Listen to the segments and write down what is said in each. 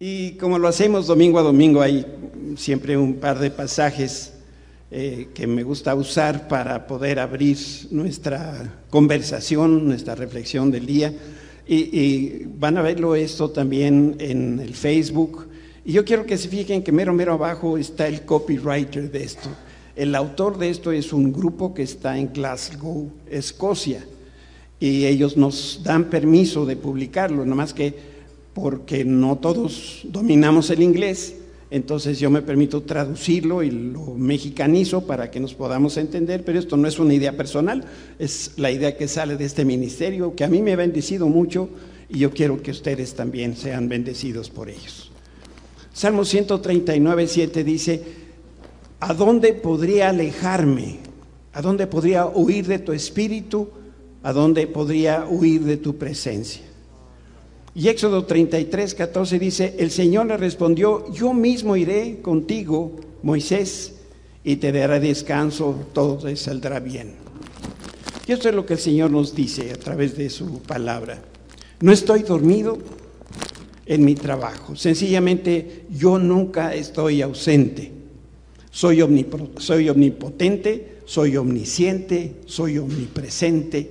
Y como lo hacemos domingo a domingo, hay siempre un par de pasajes eh, que me gusta usar para poder abrir nuestra conversación, nuestra reflexión del día. Y, y, van a verlo esto también en el Facebook. Y yo quiero que se fijen que mero, mero abajo está el copywriter de esto. El autor de esto es un grupo que está en Glasgow, Escocia. Y ellos nos dan permiso de publicarlo, nada más que porque no todos dominamos el inglés, entonces yo me permito traducirlo y lo mexicanizo para que nos podamos entender, pero esto no es una idea personal, es la idea que sale de este ministerio, que a mí me ha bendecido mucho y yo quiero que ustedes también sean bendecidos por ellos. Salmo 139, 7 dice, ¿a dónde podría alejarme? ¿A dónde podría huir de tu espíritu? ¿A dónde podría huir de tu presencia? Y Éxodo 33, 14 dice, el Señor le respondió, yo mismo iré contigo, Moisés, y te daré descanso, todo te saldrá bien. Y esto es lo que el Señor nos dice a través de su palabra. No estoy dormido en mi trabajo, sencillamente yo nunca estoy ausente. Soy, soy omnipotente, soy omnisciente, soy omnipresente.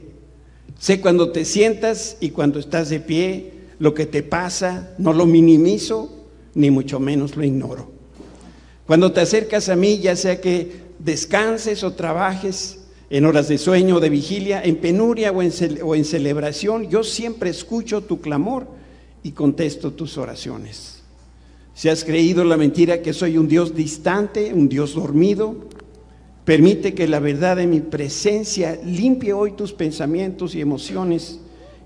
Sé cuando te sientas y cuando estás de pie, lo que te pasa, no lo minimizo, ni mucho menos lo ignoro. Cuando te acercas a mí, ya sea que descanses o trabajes en horas de sueño o de vigilia, en penuria o en, o en celebración, yo siempre escucho tu clamor y contesto tus oraciones. Si has creído la mentira que soy un Dios distante, un Dios dormido, permite que la verdad de mi presencia limpie hoy tus pensamientos y emociones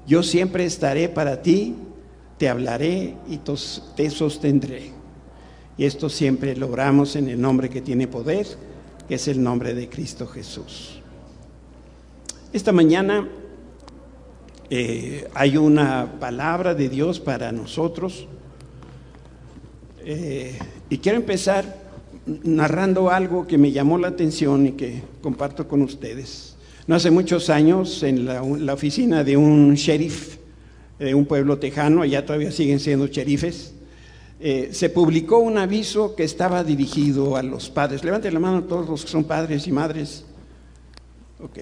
yo siempre estaré para ti, te hablaré y te sostendré. Y esto siempre logramos en el nombre que tiene poder, que es el nombre de Cristo Jesús. Esta mañana eh, hay una palabra de Dios para nosotros eh, y quiero empezar narrando algo que me llamó la atención y que comparto con ustedes. No hace muchos años, en la, oficina de un sheriff de un pueblo tejano, allá todavía siguen siendo sheriffes, eh, se publicó un aviso que estaba dirigido a los padres. Levanten la mano todos los que son padres y madres. Ok,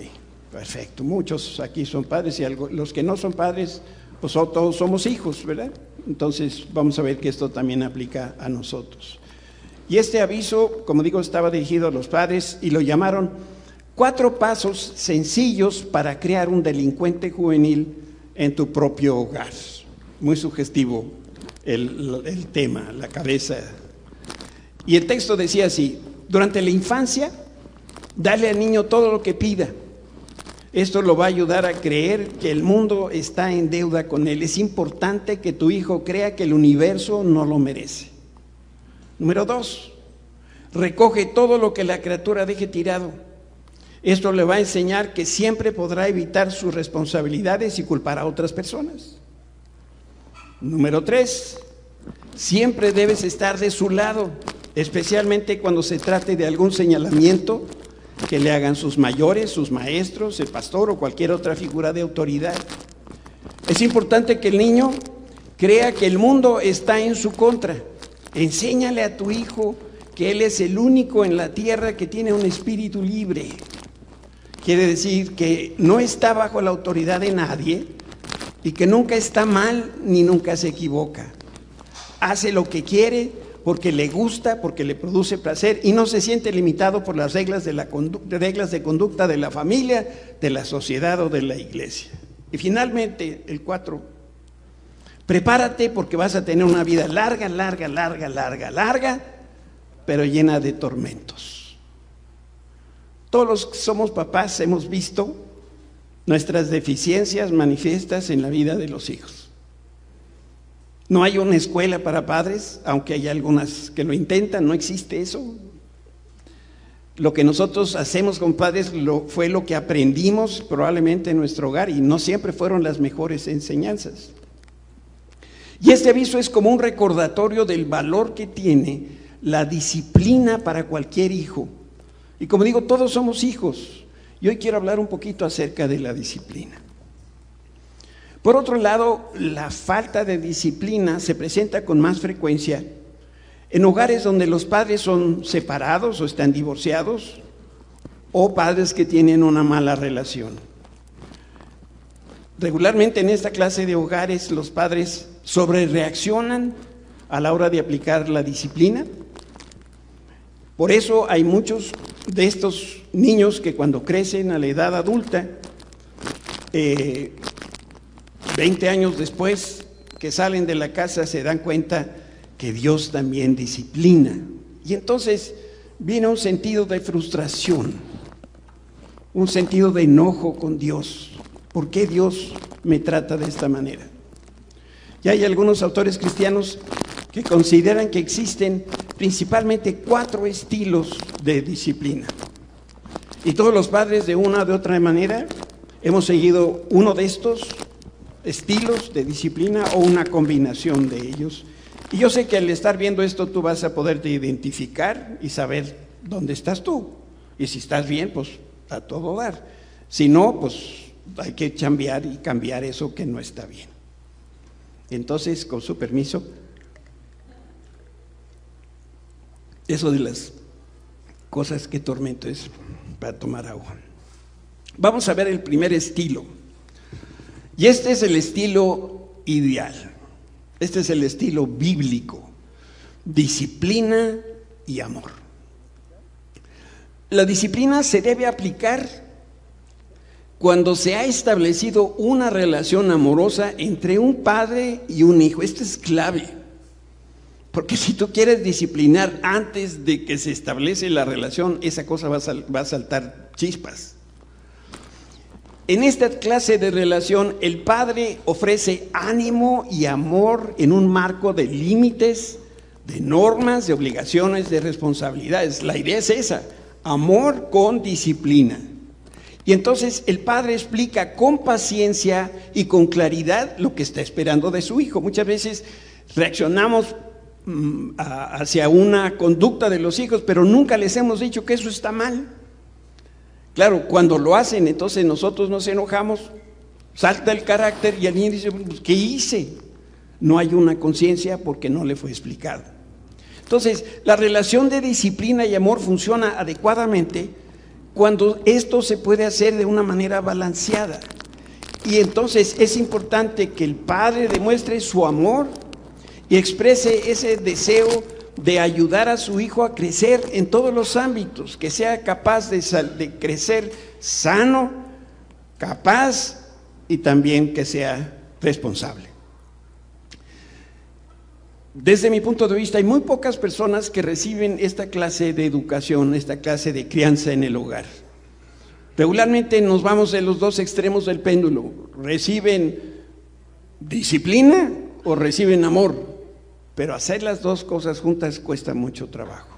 perfecto. Muchos aquí son padres y los que no son padres, pues todos somos hijos, ¿verdad? Entonces vamos a ver que esto también aplica a nosotros. Y este aviso, como digo, estaba dirigido a los padres y lo llamaron Cuatro pasos sencillos para crear un delincuente juvenil en tu propio hogar. Muy sugestivo el, tema, la cabeza. Y el texto decía así, durante la infancia, dale al niño todo lo que pida. Esto lo va a ayudar a creer que el mundo está en deuda con él. Es importante que tu hijo crea que el universo no lo merece. Número dos, recoge todo lo que la criatura deje tirado. Esto le va a enseñar que siempre podrá evitar sus responsabilidades y culpar a otras personas. Número tres, siempre debes estar de su lado, especialmente cuando se trate de algún señalamiento que le hagan sus mayores, sus maestros, el pastor o cualquier otra figura de autoridad. Es importante que el niño crea que el mundo está en su contra. Enséñale a tu hijo que él es el único en la tierra que tiene un espíritu libre, Quiere decir que no está bajo la autoridad de nadie y que nunca está mal ni nunca se equivoca. Hace lo que quiere porque le gusta, porque le produce placer y no se siente limitado por las reglas de, la reglas de conducta de la familia, de la sociedad o de la iglesia. Y finalmente, el cuatro, prepárate porque vas a tener una vida larga, larga, larga, larga, larga, pero llena de tormentos. Todos los que somos papás hemos visto nuestras deficiencias manifiestas en la vida de los hijos. No hay una escuela para padres, aunque hay algunas que lo intentan, no existe eso. Lo que nosotros hacemos con padres fue lo que aprendimos probablemente en nuestro hogar y no siempre fueron las mejores enseñanzas. Y este aviso es como un recordatorio del valor que tiene la disciplina para cualquier hijo y como digo, todos somos hijos. Y hoy quiero hablar un poquito acerca de la disciplina. Por otro lado, la falta de disciplina se presenta con más frecuencia en hogares donde los padres son separados o están divorciados o padres que tienen una mala relación. Regularmente en esta clase de hogares los padres sobrereaccionan a la hora de aplicar la disciplina. Por eso hay muchos de estos niños que cuando crecen a la edad adulta, 20 eh, años después que salen de la casa se dan cuenta que Dios también disciplina. Y entonces viene un sentido de frustración, un sentido de enojo con Dios. ¿Por qué Dios me trata de esta manera? Y hay algunos autores cristianos que consideran que existen principalmente cuatro estilos de disciplina. Y todos los padres de una o de otra manera hemos seguido uno de estos estilos de disciplina o una combinación de ellos. Y yo sé que al estar viendo esto tú vas a poderte identificar y saber dónde estás tú. Y si estás bien, pues a todo dar. Si no, pues hay que cambiar y cambiar eso que no está bien. Entonces, con su permiso, eso de las cosas que tormento es para tomar agua. Vamos a ver el primer estilo. Y este es el estilo ideal. Este es el estilo bíblico. Disciplina y amor. La disciplina se debe aplicar cuando se ha establecido una relación amorosa entre un padre y un hijo. Esto es clave. Porque si tú quieres disciplinar antes de que se establece la relación, esa cosa va a, saltar chispas. En esta clase de relación, el padre ofrece ánimo y amor en un marco de límites, de normas, de obligaciones, de responsabilidades. La idea es esa, amor con disciplina. Y entonces el padre explica con paciencia y con claridad lo que está esperando de su hijo. Muchas veces reaccionamos hacia una conducta de los hijos, pero nunca les hemos dicho que eso está mal. Claro, cuando lo hacen, entonces nosotros nos enojamos, salta el carácter y niño dice, pues, ¿qué hice? No hay una conciencia porque no le fue explicado. Entonces, la relación de disciplina y amor funciona adecuadamente cuando esto se puede hacer de una manera balanceada. Y entonces es importante que el padre demuestre su amor y exprese ese deseo de ayudar a su hijo a crecer en todos los ámbitos, que sea capaz de, crecer sano, capaz y también que sea responsable. Desde mi punto de vista, hay muy pocas personas que reciben esta clase de educación, esta clase de crianza en el hogar. Regularmente nos vamos de los dos extremos del péndulo. Reciben disciplina o reciben amor, pero hacer las dos cosas juntas cuesta mucho trabajo.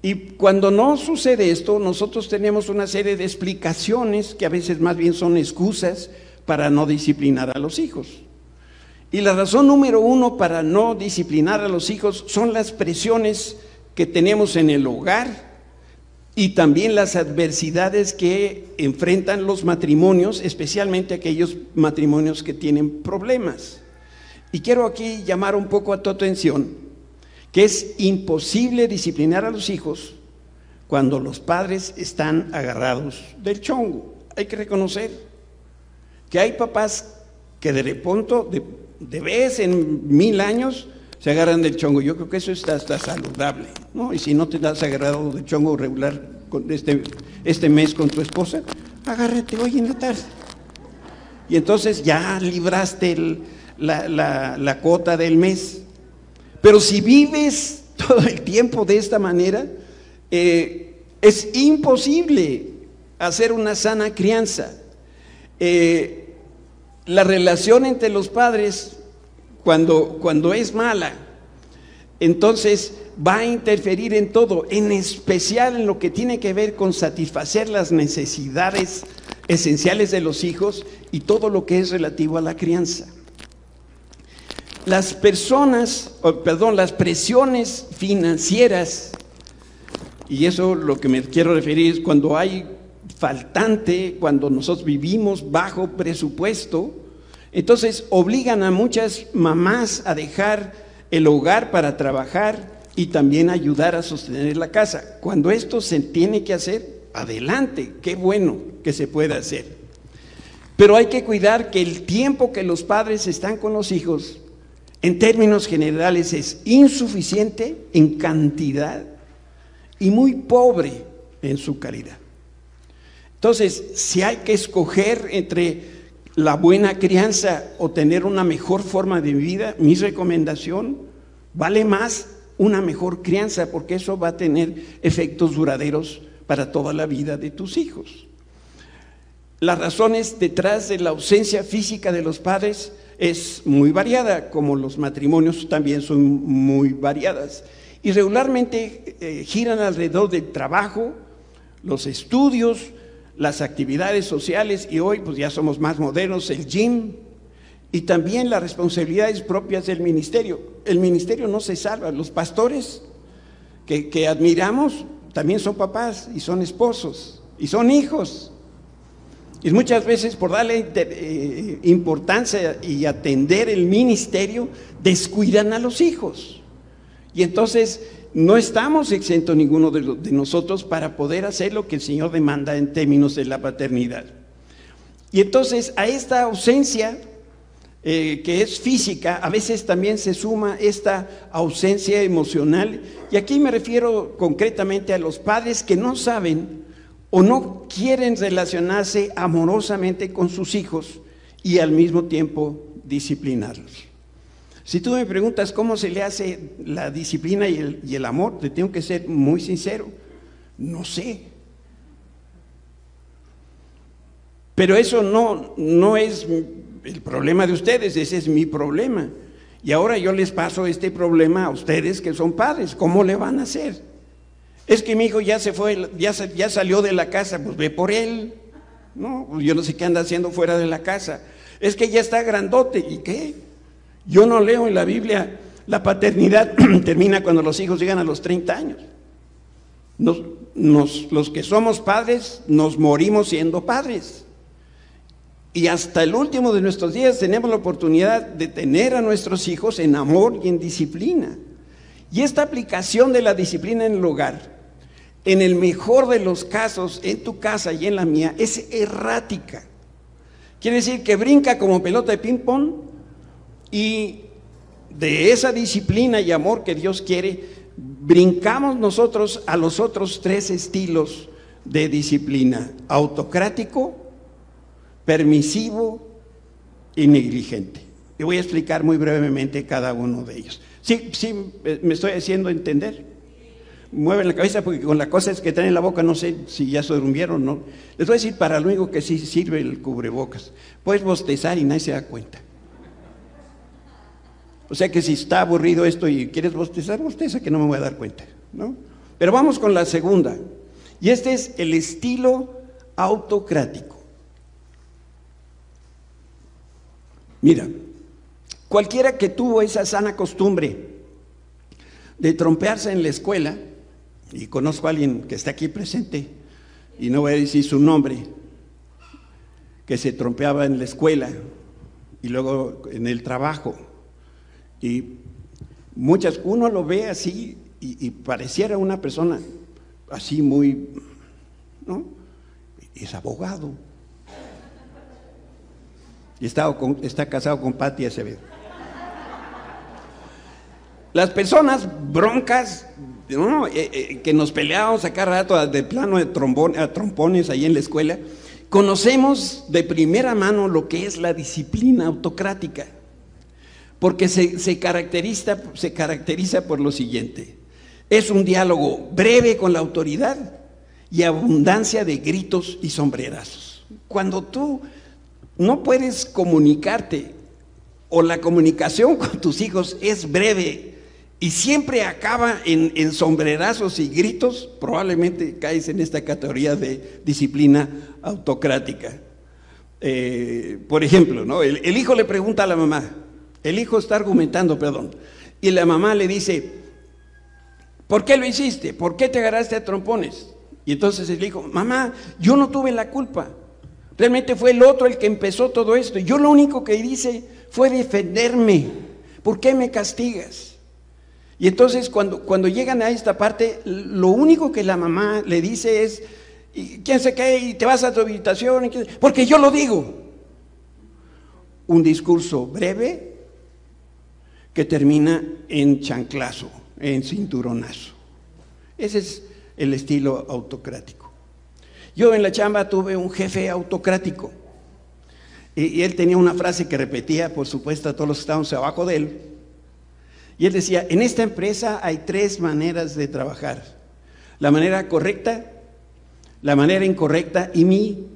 Y cuando no sucede esto, nosotros tenemos una serie de explicaciones que a veces más bien son excusas para no disciplinar a los hijos. Y la razón número uno para no disciplinar a los hijos son las presiones que tenemos en el hogar y también las adversidades que enfrentan los matrimonios, especialmente aquellos matrimonios que tienen problemas. Y quiero aquí llamar un poco a tu atención que es imposible disciplinar a los hijos cuando los padres están agarrados del chongo. Hay que reconocer que hay papás que de pronto, de, vez en mil años se agarran del chongo. Yo creo que eso está, está saludable, ¿no? Y si no te has agarrado del chongo regular con este, este mes con tu esposa, agárrate hoy en la tarde. Y entonces ya libraste la, la, cuota del mes. Pero si vives todo el tiempo de esta manera, eh, es imposible hacer una sana crianza. Eh, la relación entre los padres, cuando, cuando es mala, entonces va a interferir en todo, en especial en lo que tiene que ver con satisfacer las necesidades esenciales de los hijos y todo lo que es relativo a la crianza. Las personas, perdón, las presiones financieras, y eso lo que me quiero referir es cuando hay faltante, cuando nosotros vivimos bajo presupuesto, Entonces obligan a muchas mamás a dejar el hogar para trabajar y también ayudar a sostener la casa. Cuando esto se tiene que hacer, adelante, qué bueno que se pueda hacer. Pero hay que cuidar que el tiempo que los padres están con los hijos, en términos generales, es insuficiente en cantidad y muy pobre en su calidad. Entonces, si hay que escoger entre la buena crianza o tener una mejor forma de vida, mi recomendación vale más una mejor crianza porque eso va a tener efectos duraderos para toda la vida de tus hijos. Las razones detrás de la ausencia física de los padres es muy variada, como los matrimonios también son muy variadas. Y regularmente eh, giran alrededor del trabajo, los estudios, las actividades sociales y hoy pues ya somos más modernos, el gym y también las responsabilidades propias del ministerio. El ministerio no se salva, los pastores que, admiramos también son papás y son esposos y son hijos. Y muchas veces por darle eh, importancia y atender el ministerio, descuidan a los hijos. Y entonces no estamos exentos ninguno de, nosotros para poder hacer lo que el Señor demanda en términos de la paternidad. Y entonces a esta ausencia eh, que es física, a veces también se suma esta ausencia emocional. Y aquí me refiero concretamente a los padres que no saben o no quieren relacionarse amorosamente con sus hijos y al mismo tiempo disciplinarlos. Si tú me preguntas cómo se le hace la disciplina y el, amor, te tengo que ser muy sincero. No sé. Pero eso no, no es el problema de ustedes, ese es mi problema. Y ahora yo les paso este problema a ustedes que son padres. ¿Cómo le van a hacer? Es que mi hijo ya se fue, ya, ya salió de la casa, pues ve por él. No, yo no sé qué anda haciendo fuera de la casa. Es que ya está grandote. ¿Y qué? Yo no leo en la Biblia la paternidad termina cuando los hijos llegan a los 30 años. los que somos padres nos morimos siendo padres. Y hasta el último de nuestros días tenemos la oportunidad de tener a nuestros hijos en amor y en disciplina. Y esta aplicación de la disciplina en el hogar, en el mejor de los casos, en tu casa y en la mía, es errática. Quiere decir que brinca como pelota de ping-pong y de esa disciplina y amor que Dios quiere, brincamos nosotros a los otros tres estilos de disciplina, autocrático, permisivo y negligente. Y voy a explicar muy brevemente cada uno de ellos. Sí, sí, me estoy haciendo entender. Mueven la cabeza porque con las cosas que traen en la boca no sé si ya se durmieron o no. Les voy a decir para lo único que sí sirve el cubrebocas. Puedes bostezar y nadie se da cuenta. O sea que si está aburrido esto y quieres bostezar, bosteza que no me voy a dar cuenta, ¿no? Pero vamos con la segunda. Y este es el estilo autocrático. Mira, cualquiera que tuvo esa sana costumbre de trompearse en la escuela, y conozco a alguien que está aquí presente, y no voy a decir su nombre, que se trompeaba en la escuela y luego en el trabajo y muchas, uno lo ve así y, pareciera una persona así muy, ¿no? Es abogado. Y está, está casado con Patti Acevedo. Las personas broncas, ¿no? Eh, eh, que nos peleábamos a cada rato de plano de trombón, a trompones ahí en la escuela, conocemos de primera mano lo que es la disciplina autocrática porque se, caracteriza, se caracteriza por lo siguiente. Es un diálogo breve con la autoridad y abundancia de gritos y sombrerazos. Cuando tú no puedes comunicarte o la comunicación con tus hijos es breve y siempre acaba en, sombrerazos y gritos, probablemente caes en esta categoría de disciplina autocrática. Eh, por ejemplo, ¿no? el hijo le pregunta a la mamá, el hijo está argumentando, perdón. Y la mamá le dice, ¿por qué lo hiciste? ¿Por qué te agarraste a trompones? Y entonces el hijo, mamá, yo no tuve la culpa. Realmente fue el otro el que empezó todo esto. Yo lo único que hice fue defenderme. ¿Por qué me castigas? Y entonces cuando, cuando llegan a esta parte, lo único que la mamá le dice es, ¿quién se cae y te vas a tu habitación? Porque yo lo digo. Un discurso breve que termina en chanclazo, en cinturonazo. Ese es el estilo autocrático. Yo en la chamba tuve un jefe autocrático. Y, él tenía una frase que repetía, por supuesto, a todos los que estábamos abajo de él. Y él decía, en esta empresa hay tres maneras de trabajar. La manera correcta, la manera incorrecta y mi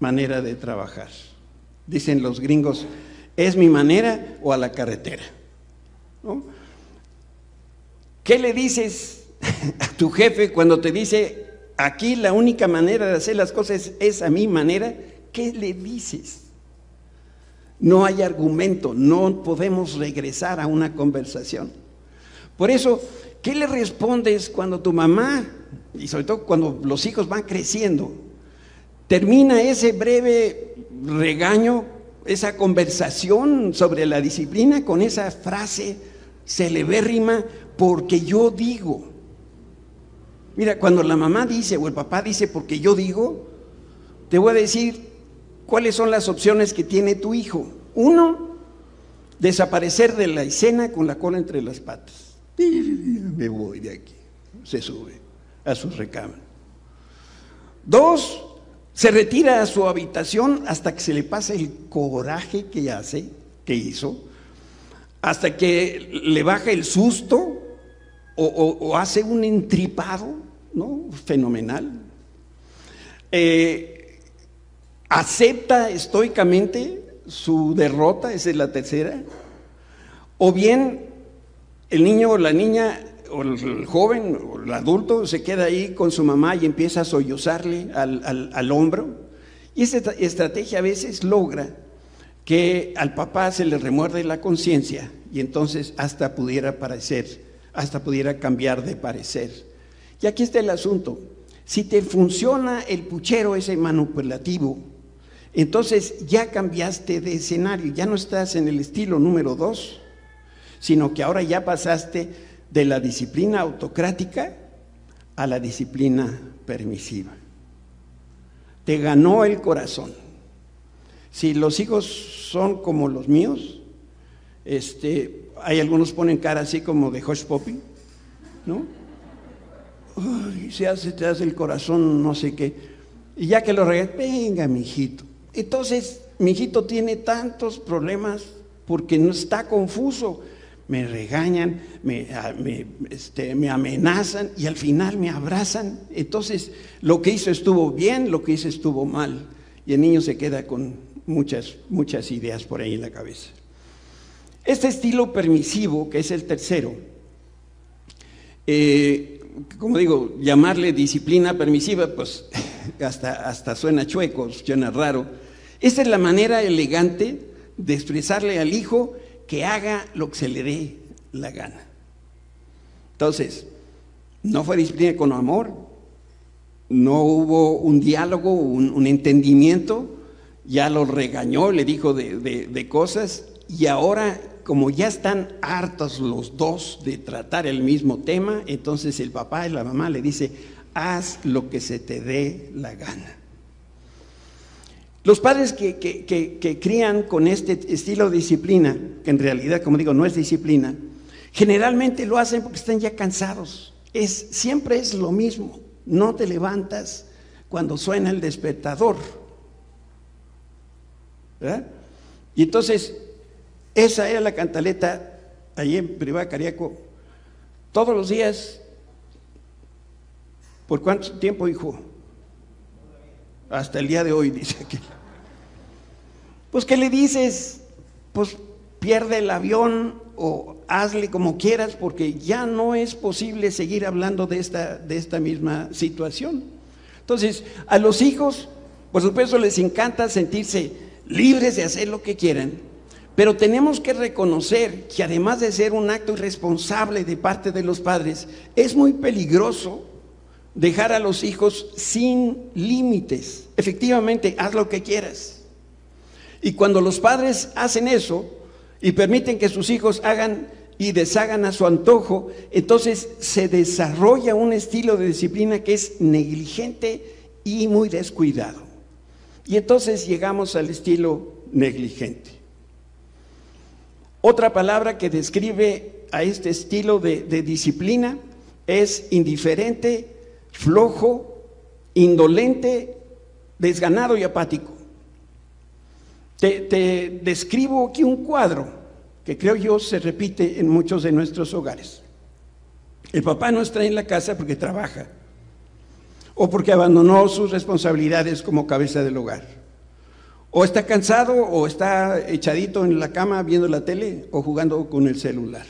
manera de trabajar. Dicen los gringos, ¿es mi manera o a la carretera? ¿Qué le dices a tu jefe cuando te dice, aquí la única manera de hacer las cosas es a mi manera? ¿Qué le dices? No hay argumento, no podemos regresar a una conversación. Por eso, ¿qué le respondes cuando tu mamá, y sobre todo cuando los hijos van creciendo, termina ese breve regaño, esa conversación sobre la disciplina con esa frase celebérrima, porque yo digo? Mira, cuando la mamá dice o el papá dice porque yo digo, te voy a decir ¿Cuáles son las opciones que tiene tu hijo? Uno, desaparecer de la escena con la cola entre las patas. Me voy de aquí. Se sube a su recámara. Dos, se retira a su habitación hasta que se le pase el coraje que hace, que hizo, hasta que le baja el susto o, hace un entripado, ¿no? Fenomenal. Eh, acepta estoicamente su derrota, esa es la tercera, o bien el niño o la niña o el joven o el adulto se queda ahí con su mamá y empieza a sollozarle al, hombro. Y esa estrategia a veces logra que al papá se le remuerde la conciencia y entonces hasta pudiera parecer, hasta pudiera cambiar de parecer. Y aquí está el asunto. Si te funciona el puchero ese manipulativo, entonces ya cambiaste de escenario, ya no estás en el estilo número dos, sino que ahora ya pasaste de la disciplina autocrática a la disciplina permisiva. Te ganó el corazón. Si los hijos son como los míos, este, hay algunos ponen cara así como de Hush Poppy, ¿no? se hace, te hace el corazón, no sé qué. Y ya que lo regalas, venga, mi hijito. Entonces, mi hijito tiene tantos problemas porque no está confuso. Me regañan, ah, este, me, amenazan y al final me abrazan. Entonces, lo que hizo estuvo bien, lo que hizo estuvo mal. Y el niño se queda con muchas, muchas ideas por ahí en la cabeza. Este estilo permisivo, que es el tercero, eh, como digo, llamarle disciplina permisiva, pues hasta, hasta suena chueco, suena raro. Esa es la manera elegante de expresarle al hijo que haga lo que se le dé la gana. Entonces, no fue disciplina con amor, no hubo un diálogo, un, entendimiento, ya lo regañó, le dijo de, de cosas y ahora como ya están hartos los dos de tratar el mismo tema, entonces el papá y la mamá le dice, haz lo que se te dé la gana. Los padres que, crían con este estilo de disciplina, que en realidad, como digo, no es disciplina, generalmente lo hacen porque están ya cansados. Es, siempre es lo mismo. No te levantas cuando suena el despertador. Y entonces, esa era la cantaleta allí en Privada Cariaco. Todos los días. ¿Por cuánto tiempo, hijo? Hasta el día de hoy, dice aquí. Pues, ¿qué le dices? Pues pierde el avión o hazle como quieras porque ya no es posible seguir hablando de esta, de esta misma situación. Entonces, a los hijos, por supuesto, les encanta sentirse libres de hacer lo que quieran, pero tenemos que reconocer que además de ser un acto irresponsable de parte de los padres, es muy peligroso dejar a los hijos sin límites. Efectivamente, haz lo que quieras. Y cuando los padres hacen eso y permiten que sus hijos hagan y deshagan a su antojo, entonces se desarrolla un estilo de disciplina que es negligente y muy descuidado. Y entonces llegamos al estilo negligente. Otra palabra que describe a este estilo de, disciplina es indiferente, flojo, indolente, desganado y apático. Te, te describo aquí un cuadro que creo yo se repite en muchos de nuestros hogares. El papá no está en la casa porque trabaja o porque abandonó sus responsabilidades como cabeza del hogar. O está cansado o está echadito en la cama viendo la tele o jugando con el celular.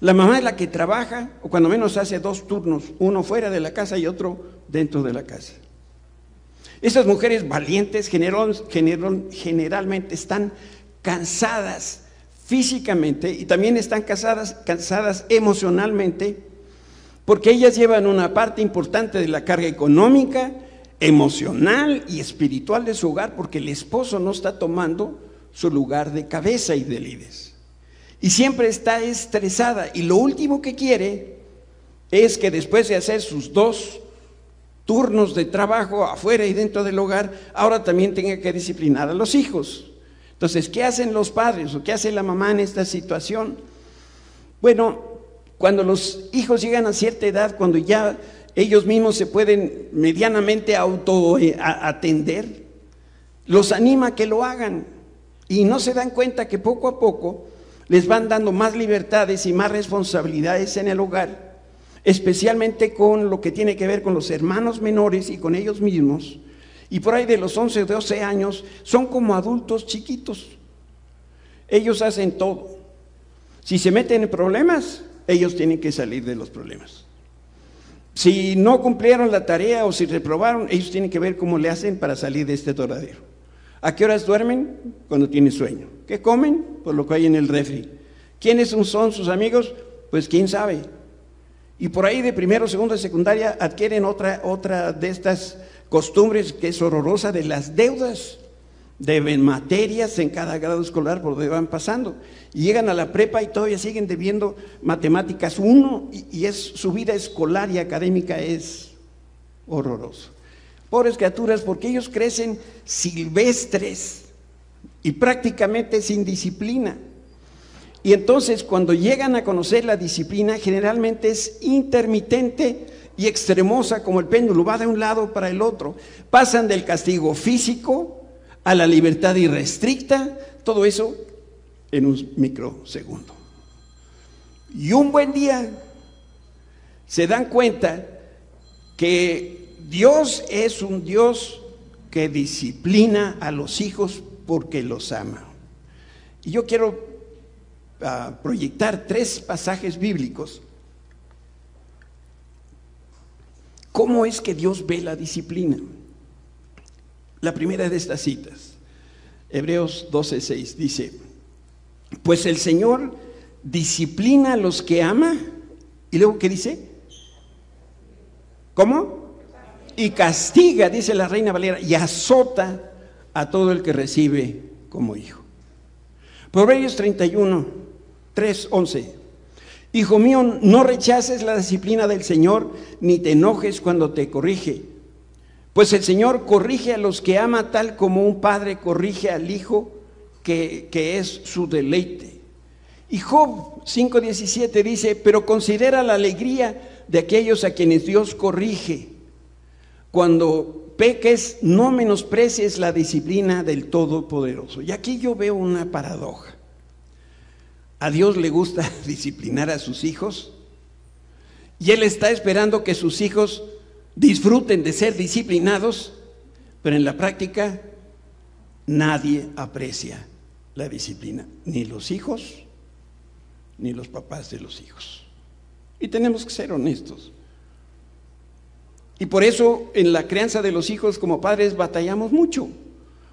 La mamá es la que trabaja o cuando menos hace dos turnos, uno fuera de la casa y otro dentro de la casa. Esas mujeres valientes generalmente están cansadas físicamente y también están cansadas, cansadas emocionalmente, porque ellas llevan una parte importante de la carga económica, emocional y espiritual de su hogar, porque el esposo no está tomando su lugar de cabeza y de líderes. Y siempre está estresada y lo último que quiere es que después de hacer sus dos turnos de trabajo afuera y dentro del hogar, ahora también tenga que disciplinar a los hijos. Entonces, ¿qué hacen los padres o qué hace la mamá en esta situación? Bueno, cuando los hijos llegan a cierta edad, cuando ya ellos mismos se pueden medianamente auto eh, los anima a que lo hagan y no se dan cuenta que poco a poco les van dando más libertades y más responsabilidades en el hogar, especialmente con lo que tiene que ver con los hermanos menores y con ellos mismos, y por ahí de los 11 o 12 años son como adultos chiquitos. Ellos hacen todo. Si se meten en problemas, ellos tienen que salir de los problemas. Si no cumplieron la tarea o si reprobaron, ellos tienen que ver cómo le hacen para salir de este toradero. ¿A qué horas duermen? Cuando tienen sueño. ¿Qué comen? Por lo que hay en el refri. ¿Quiénes son sus amigos? Pues quién sabe. Y por ahí de primero, segundo y secundaria adquieren otra, otra de estas costumbres que es horrorosa de las deudas. Deben materias en cada grado escolar por donde van pasando. Y llegan a la prepa y todavía siguen debiendo matemáticas 1 y, es, su vida escolar y académica es horroroso. Pobres criaturas, porque ellos crecen silvestres y prácticamente sin disciplina. Y entonces cuando llegan a conocer la disciplina, generalmente es intermitente y extremosa como el péndulo, va de un lado para el otro. Pasan del castigo físico a la libertad irrestricta, todo eso en un microsegundo. Y un buen día se dan cuenta que Dios es un Dios que disciplina a los hijos porque los ama. Y yo quiero ah, proyectar tres pasajes bíblicos ¿Cómo es que Dios ve la disciplina? La primera de estas citas, Hebreos 12:6, dice, pues el Señor disciplina a los que ama, y luego ¿qué dice? ¿Cómo? Y castiga, dice la reina Valera, y azota a todo el que recibe como hijo. Proverbios 31, 3, 11. Hijo mío, no rechaces la disciplina del Señor, ni te enojes cuando te corrige. Pues el Señor corrige a los que ama tal como un padre corrige al hijo que, que es su deleite. Y Job 5.17 dice, pero considera la alegría de aquellos a quienes Dios corrige. Cuando peques, no menosprecies la disciplina del Todopoderoso. Y aquí yo veo una paradoja. A Dios le gusta disciplinar a sus hijos y Él está esperando que sus hijos disfruten de ser disciplinados, pero en la práctica nadie aprecia la disciplina, ni los hijos, ni los papás de los hijos. Y tenemos que ser honestos. Y por eso en la crianza de los hijos como padres batallamos mucho,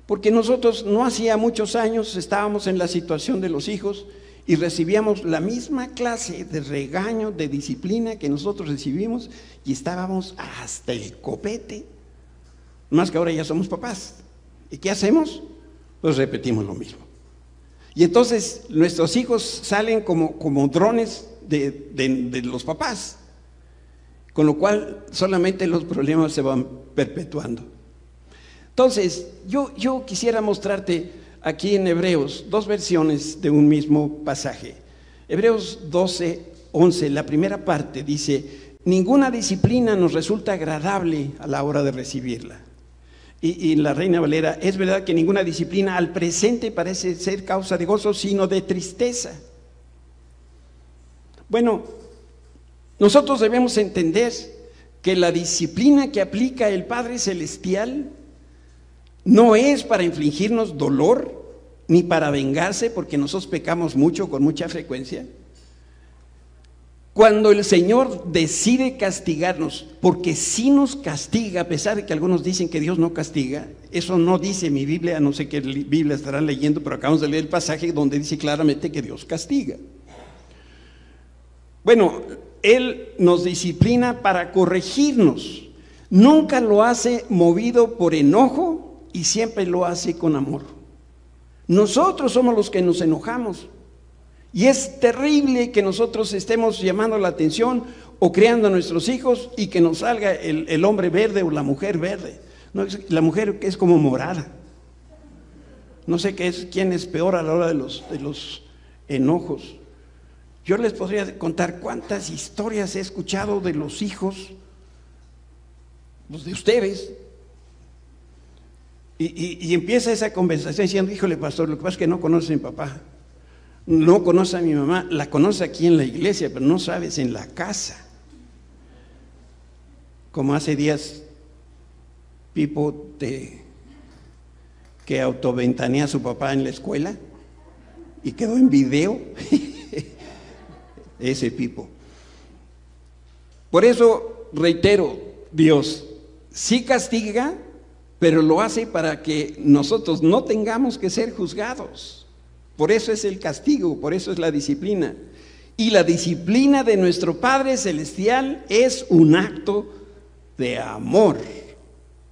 porque nosotros no hacía muchos años estábamos en la situación de los hijos y recibíamos la misma clase de regaño, de disciplina que nosotros recibimos y estábamos hasta el copete. Más que ahora ya somos papás. ¿Y qué hacemos? Pues repetimos lo mismo. Y entonces nuestros hijos salen como, como drones de, de los papás, con lo cual solamente los problemas se van perpetuando. Entonces, yo, yo quisiera mostrarte aquí en Hebreos dos versiones de un mismo pasaje. Hebreos 12, 11, la primera parte dice, ninguna disciplina nos resulta agradable a la hora de recibirla. Y, y, la Reina Valera, es verdad que ninguna disciplina al presente parece ser causa de gozo, sino de tristeza. Bueno, nosotros debemos entender que la disciplina que aplica el Padre Celestial no es para infligirnos dolor, ni para vengarse, porque nosotros pecamos mucho con mucha frecuencia. Cuando el Señor decide castigarnos, porque si nos castiga, a pesar de que algunos dicen que Dios no castiga, eso no dice mi Biblia, no sé qué Biblia estarán leyendo, pero acabamos de leer el pasaje donde dice claramente que Dios castiga. Bueno, Él nos disciplina para corregirnos. Nunca lo hace movido por enojo y siempre lo hace con amor. Nosotros somos los que nos enojamos. Y es terrible que nosotros estemos llamando la atención o creando a nuestros hijos y que nos salga el, hombre verde o la mujer verde. No, la mujer que es como morada. No sé qué es, quién es peor a la hora de los, de los enojos. Yo les podría contar cuántas historias he escuchado de los hijos, los de ustedes, y, empieza esa conversación diciendo, híjole pastor, lo que pasa es que no conoce a mi papá, no conoce a mi mamá, la conoce aquí en la iglesia, pero no sabes en la casa. Como hace días, Pipo te, que autoventanea a su papá en la escuela y quedó en video, ese Pipo. Por eso reitero, Dios sí castiga, pero lo hace para que nosotros no tengamos que ser juzgados. Por eso es el castigo, por eso es la disciplina. Y la disciplina de nuestro Padre Celestial es un acto de amor.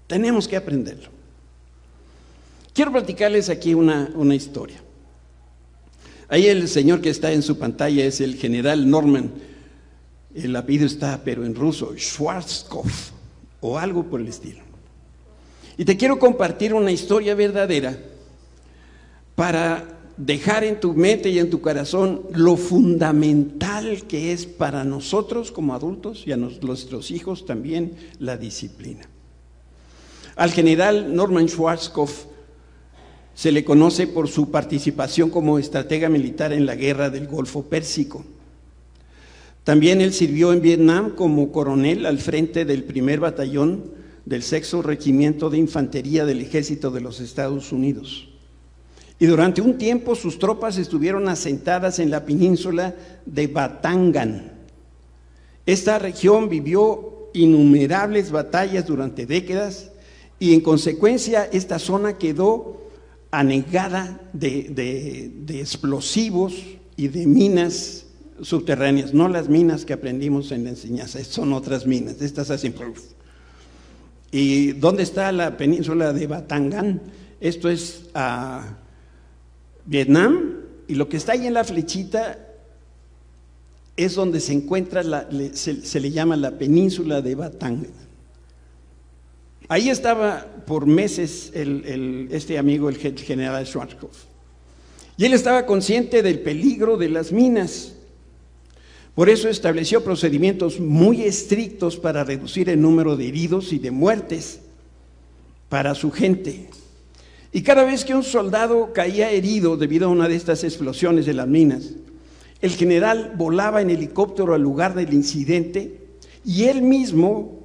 Tenemos que aprenderlo. Quiero platicarles aquí una, una historia. Ahí el señor que está en su pantalla es el general Norman. El apellido está, pero en ruso, Schwarzkopf, o algo por el estilo. Y te quiero compartir una historia verdadera para dejar en tu mente y en tu corazón lo fundamental que es para nosotros como adultos y a nuestros hijos también la disciplina. Al general Norman Schwarzkopf se le conoce por su participación como estratega militar en la guerra del Golfo Pérsico. También él sirvió en Vietnam como coronel al frente del primer batallón del sexto regimiento de infantería del ejército de los Estados Unidos. Y durante un tiempo sus tropas estuvieron asentadas en la península de Batangan. Esta región vivió innumerables batallas durante décadas y en consecuencia esta zona quedó anegada de, explosivos y de minas subterráneas, no las minas que aprendimos en la enseñanza, son otras minas, estas hacen ¿Y dónde está la península de Batangan? Esto es ah, Vietnam, y lo que está ahí en la flechita es donde se encuentra, se, le llama la península de Batangan. Ahí estaba por meses este amigo, el general Schwarzkopf. Y él estaba consciente del peligro de las minas. Por eso estableció procedimientos muy estrictos para reducir el número de heridos y de muertes para su gente. Y cada vez que un soldado caía herido debido a una de estas explosiones de las minas, el general volaba en helicóptero al lugar del incidente y él mismo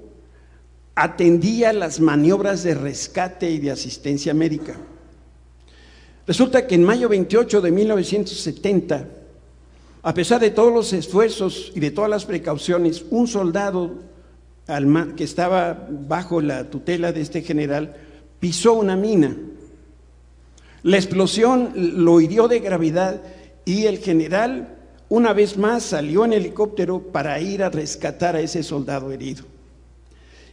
atendía las maniobras de rescate y de asistencia médica. Resulta que en mayo 28 de 1970, a pesar de todos los esfuerzos y de todas las precauciones, un soldado que estaba bajo la tutela de este general pisó una mina. La explosión lo hirió de gravedad y el general una vez más salió en helicóptero para ir a rescatar a ese soldado herido.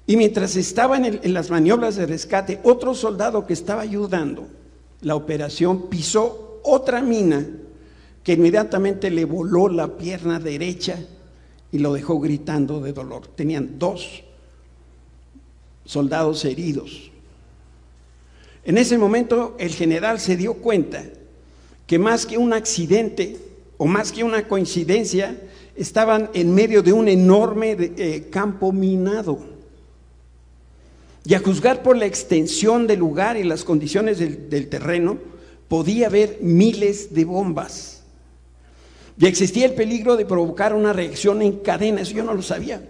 Y mientras estaba en, en, las maniobras de rescate, otro soldado que estaba ayudando la operación pisó otra mina que inmediatamente le voló la pierna derecha y lo dejó gritando de dolor. Tenían dos soldados heridos. En ese momento el general se dio cuenta que más que un accidente o más que una coincidencia, estaban en medio de un enorme eh, campo minado. Y a juzgar por la extensión del lugar y las condiciones del, terreno, podía haber miles de bombas. Y existía el peligro de provocar una reacción en cadena, eso yo no lo sabía.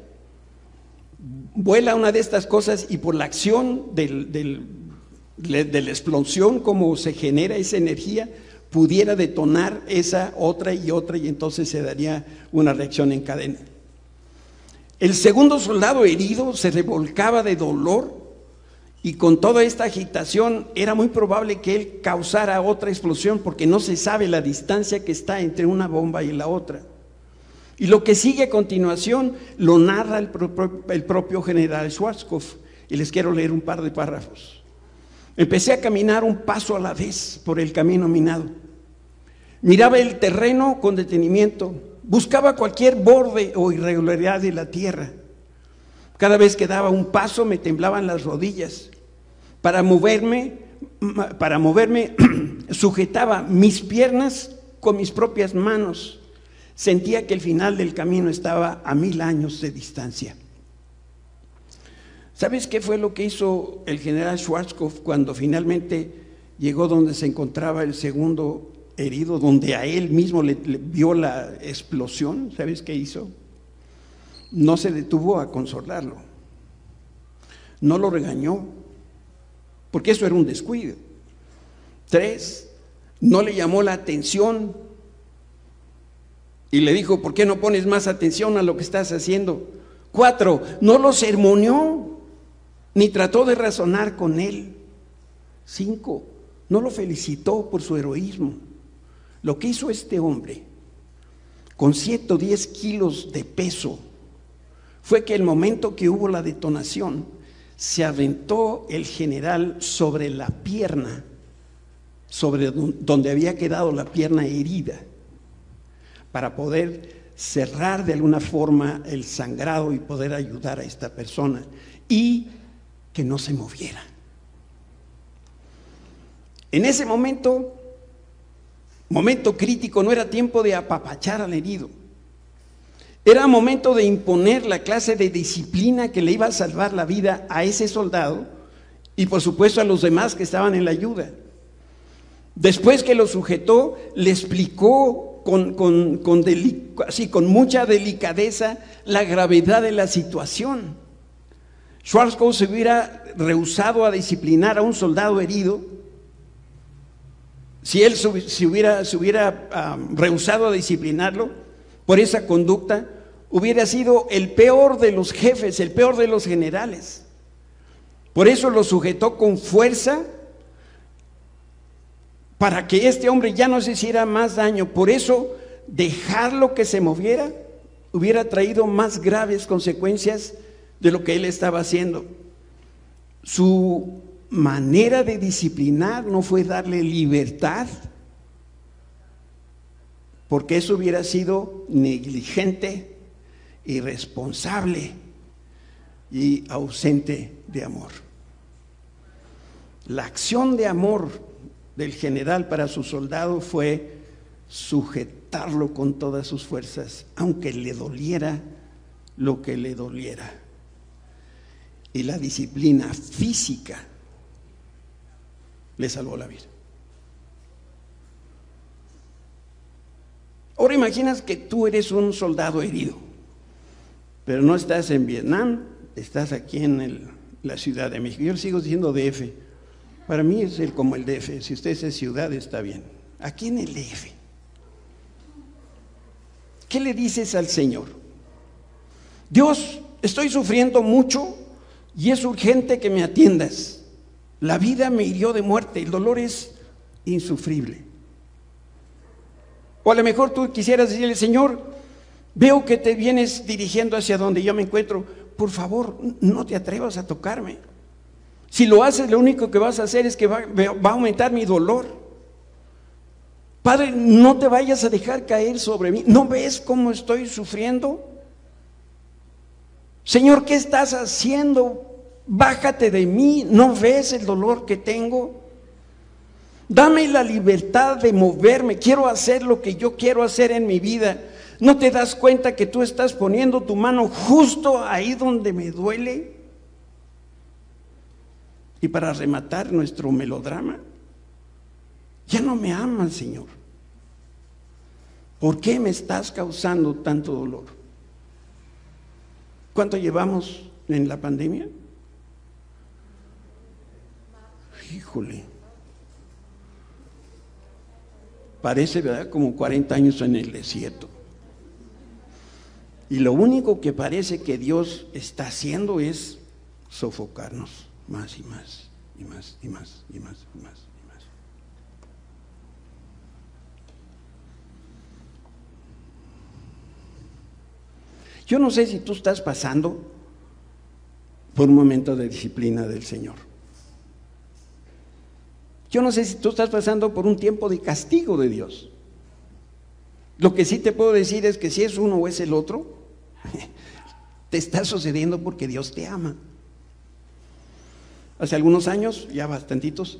Vuela una de estas cosas y por la acción de la explosión, como se genera esa energía, pudiera detonar esa otra y otra y entonces se daría una reacción en cadena. El segundo soldado herido se revolcaba de dolor y con toda esta agitación era muy probable que él causara otra explosión porque no se sabe la distancia que está entre una bomba y la otra. Y lo que sigue a continuación lo narra el, propio general Schwarzkopf y les quiero leer un par de párrafos. Empecé a caminar un paso a la vez por el camino minado. Miraba el terreno con detenimiento, buscaba cualquier borde o irregularidad de la tierra. Cada vez que daba un paso me temblaban las rodillas. Para moverme, para moverme sujetaba mis piernas con mis propias manos. Sentía que el final del camino estaba a mil años de distancia. ¿Sabes qué fue lo que hizo el general Schwarzkopf cuando finalmente llegó donde se encontraba el segundo herido, donde a él mismo le, le vio la explosión? ¿Sabes qué hizo? No se detuvo a consolarlo, no lo regañó, porque eso era un descuido. Tres, no le llamó la atención y le dijo, ¿por qué no pones más atención a lo que estás haciendo? Cuatro, no lo sermoneó ni trató de razonar con él. Cinco, no lo felicitó por su heroísmo. Lo que hizo este hombre con 110 kilos de peso fue que el momento que hubo la detonación, se aventó el general sobre la pierna, sobre donde había quedado la pierna herida, para poder cerrar de alguna forma el sangrado y poder ayudar a esta persona. Y que no se moviera. En ese momento, momento crítico, no era tiempo de apapachar al herido. Era momento de imponer la clase de disciplina que le iba a salvar la vida a ese soldado y por supuesto a los demás que estaban en la ayuda. Después que lo sujetó, le explicó con, con, con, así, con mucha delicadeza la gravedad de la situación. Schwarzkopf se hubiera rehusado a disciplinar a un soldado herido, si él se hubiera, se hubiera rehusado a disciplinarlo por esa conducta, hubiera sido el peor de los jefes, el peor de los generales. Por eso lo sujetó con fuerza para que este hombre ya no se hiciera más daño. Por eso dejarlo que se moviera hubiera traído más graves consecuencias de lo que él estaba haciendo. Su manera de disciplinar no fue darle libertad, porque eso hubiera sido negligente, irresponsable y ausente de amor. La acción de amor del general para su soldado fue sujetarlo con todas sus fuerzas, aunque le doliera lo que le doliera y la disciplina física le salvó la vida. Ahora imaginas que tú eres un soldado herido, pero no estás en Vietnam, estás aquí en la Ciudad de México. Yo sigo diciendo DF. Para mí es el, como el DF. Si usted es ciudad, está bien. Aquí en el DF. ¿Qué le dices al Señor? Dios, estoy sufriendo mucho y es urgente que me atiendas. La vida me hirió de muerte, el dolor es insufrible. O a lo mejor tú quisieras decirle, Señor, veo que te vienes dirigiendo hacia donde yo me encuentro. Por favor, no te atrevas a tocarme. Si lo haces, lo único que vas a hacer es que va, a aumentar mi dolor. Padre, no te vayas a dejar caer sobre mí. ¿No ves cómo estoy sufriendo? Señor, ¿qué estás haciendo? Bájate de mí. ¿No ves el dolor que tengo? Dame la libertad de moverme. Quiero hacer lo que yo quiero hacer en mi vida. ¿No te das cuenta que tú estás poniendo tu mano justo ahí donde me duele? Y para rematar nuestro melodrama, ya no me amas, Señor. ¿Por qué me estás causando tanto dolor? ¿Cuánto llevamos en la pandemia? Híjole. Parece, ¿verdad? Como 40 años en el desierto. Y lo único que parece que Dios está haciendo es sofocarnos más y más, y más, y más, y más, y más, y más. Yo no sé si tú estás pasando por un momento de disciplina del Señor. Yo no sé si tú estás pasando por un tiempo de castigo de Dios. Lo que sí te puedo decir es que si es uno o es el otro, te está sucediendo porque Dios te ama. Hace algunos años, ya bastantitos,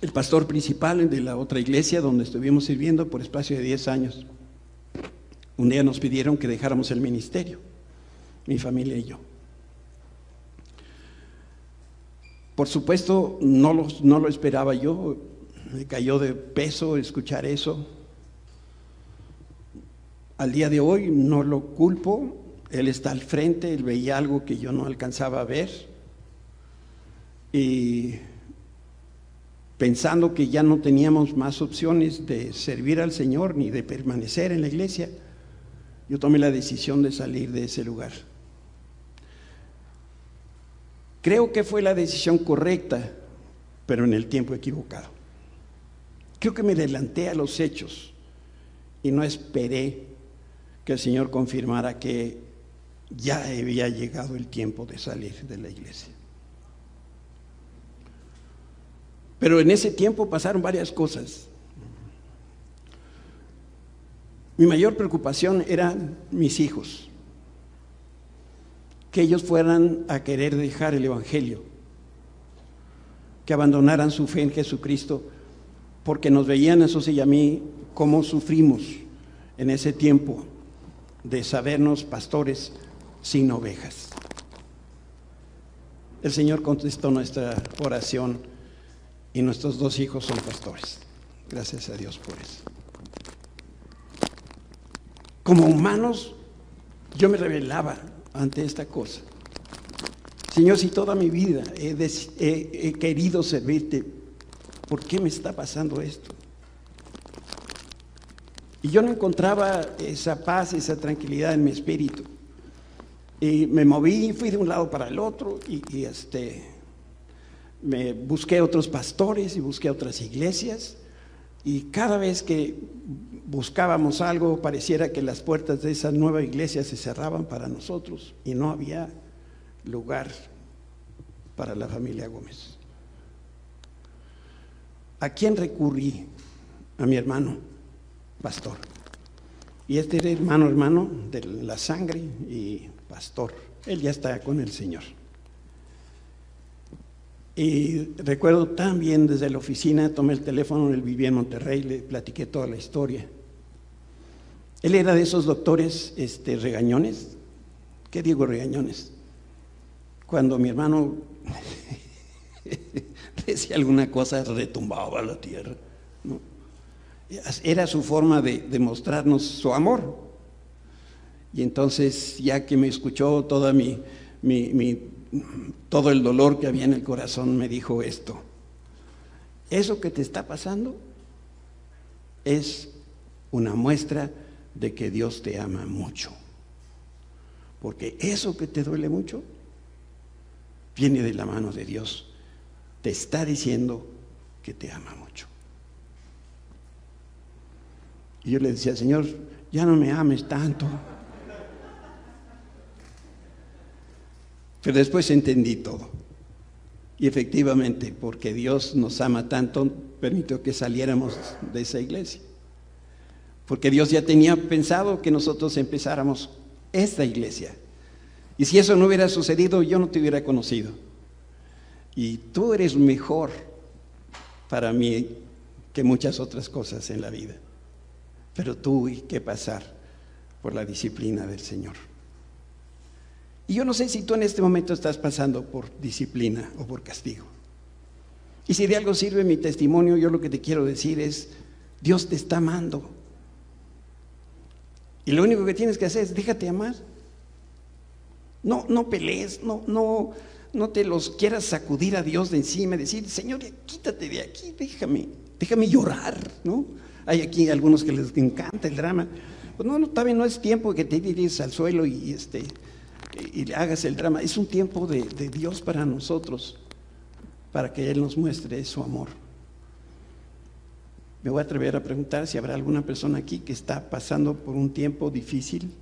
el pastor principal de la otra iglesia donde estuvimos sirviendo por espacio de 10 años, un día nos pidieron que dejáramos el ministerio, mi familia y yo. Por supuesto, no lo, no lo esperaba yo, me cayó de peso escuchar eso. Al día de hoy no lo culpo, él está al frente, él veía algo que yo no alcanzaba a ver. Y pensando que ya no teníamos más opciones de servir al Señor ni de permanecer en la iglesia, yo tomé la decisión de salir de ese lugar. Creo que fue la decisión correcta, pero en el tiempo equivocado. Creo que me adelanté a los hechos y no esperé que el Señor confirmara que ya había llegado el tiempo de salir de la iglesia. Pero en ese tiempo pasaron varias cosas. Mi mayor preocupación eran mis hijos, que ellos fueran a querer dejar el Evangelio, que abandonaran su fe en Jesucristo, porque nos veían a José y a mí cómo sufrimos en ese tiempo de sabernos pastores sin ovejas. El Señor contestó nuestra oración y nuestros dos hijos son pastores. Gracias a Dios por eso. Como humanos, yo me rebelaba ante esta cosa. Señor, si toda mi vida he, he querido servirte, ¿por qué me está pasando esto? Y yo no encontraba esa paz, esa tranquilidad en mi espíritu. Y me moví, fui de un lado para el otro y, este, me busqué otros pastores y busqué otras iglesias. Y cada vez que buscábamos algo, pareciera que las puertas de esa nueva iglesia se cerraban para nosotros y no había lugar para la familia Gómez. ¿A quién recurrí? A mi hermano, pastor. Y este era hermano, hermano de la sangre y pastor. Él ya está con el Señor. Y recuerdo también desde la oficina, tomé el teléfono, él vivía en Monterrey, le platiqué toda la historia. Él era de esos doctores este, regañones. ¿Qué digo regañones? Cuando mi hermano decía alguna cosa, retumbaba la tierra. Era su forma de, mostrarnos su amor. Y entonces, ya que me escuchó toda mi, todo el dolor que había en el corazón, me dijo esto. Eso que te está pasando es una muestra de que Dios te ama mucho. Porque eso que te duele mucho viene de la mano de Dios. Te está diciendo que te ama mucho. Y yo le decía, Señor, ya no me ames tanto. Pero después entendí todo. Y efectivamente, porque Dios nos ama tanto, permitió que saliéramos de esa iglesia. Porque Dios ya tenía pensado que nosotros empezáramos esta iglesia. Y si eso no hubiera sucedido, yo no te hubiera conocido. Y tú eres mejor para mí que muchas otras cosas en la vida. Pero tuve que pasar por la disciplina del Señor. Y yo no sé si tú en este momento estás pasando por disciplina o por castigo. Y si de algo sirve mi testimonio, yo lo que te quiero decir es, Dios te está amando. Y lo único que tienes que hacer es déjate amar. No, no pelees, no, no, no te los quieras sacudir a Dios de encima, decir, Señor, quítate de aquí, déjame, déjame llorar, ¿no? Hay aquí algunos que les encanta el drama. Pues no, no, también no es tiempo que te tires al suelo y este y hagas el drama. Es un tiempo de, Dios para nosotros, para que Él nos muestre su amor. Me voy a atrever a preguntar si habrá alguna persona aquí que está pasando por un tiempo difícil,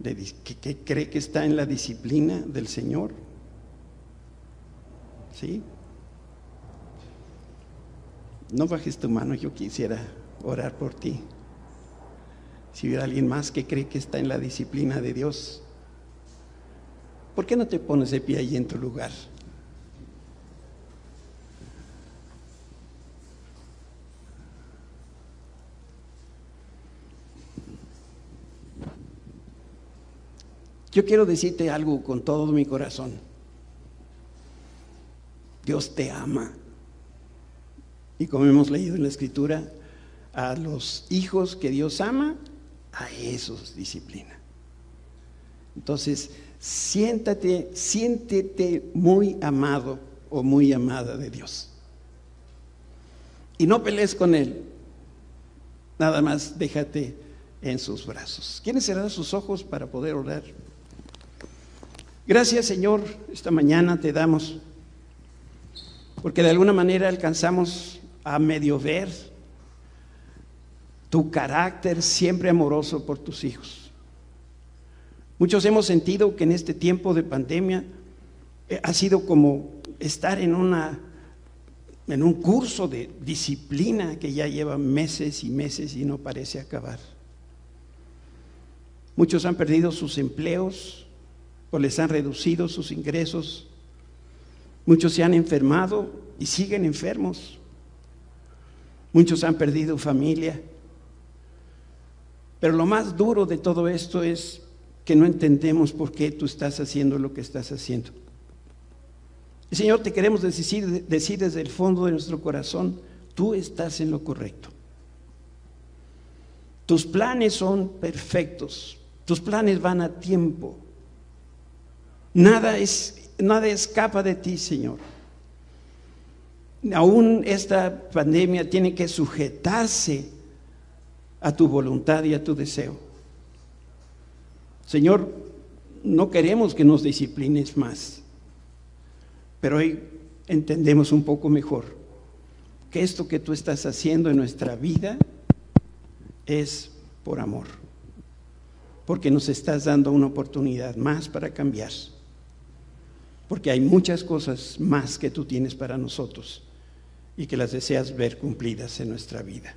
de, que, cree que está en la disciplina del Señor. ¿Sí? No bajes tu mano, yo quisiera orar por ti. Si hubiera alguien más que cree que está en la disciplina de Dios, ¿por qué no te pones de pie ahí en tu lugar? Yo quiero decirte algo con todo mi corazón. Dios te ama. Y como hemos leído en la escritura, a los hijos que Dios ama, a esos disciplina. Entonces, siéntate, siéntete muy amado o muy amada de Dios. Y no pelees con Él. Nada más déjate en sus brazos. ¿Quieren cerrar sus ojos para poder orar? Gracias Señor, esta mañana te damos, porque de alguna manera alcanzamos a medio ver tu carácter siempre amoroso por tus hijos. Muchos hemos sentido que en este tiempo de pandemia eh, ha sido como estar en una en un curso de disciplina que ya lleva meses y meses y no parece acabar. Muchos han perdido sus empleos, o les han reducido sus ingresos. Muchos se han enfermado y siguen enfermos. Muchos han perdido familia. Pero lo más duro de todo esto es que no entendemos por qué tú estás haciendo lo que estás haciendo. Señor, te queremos decir, decir desde el fondo de nuestro corazón, tú estás en lo correcto. Tus planes son perfectos, tus planes van a tiempo. Nada, es, nada escapa de ti, Señor. Aún esta pandemia tiene que sujetarse a tu voluntad y a tu deseo. Señor, no queremos que nos disciplines más, pero hoy entendemos un poco mejor que esto que tú estás haciendo en nuestra vida es por amor, porque nos estás dando una oportunidad más para cambiar porque hay muchas cosas más que tú tienes para nosotros y que las deseas ver cumplidas en nuestra vida.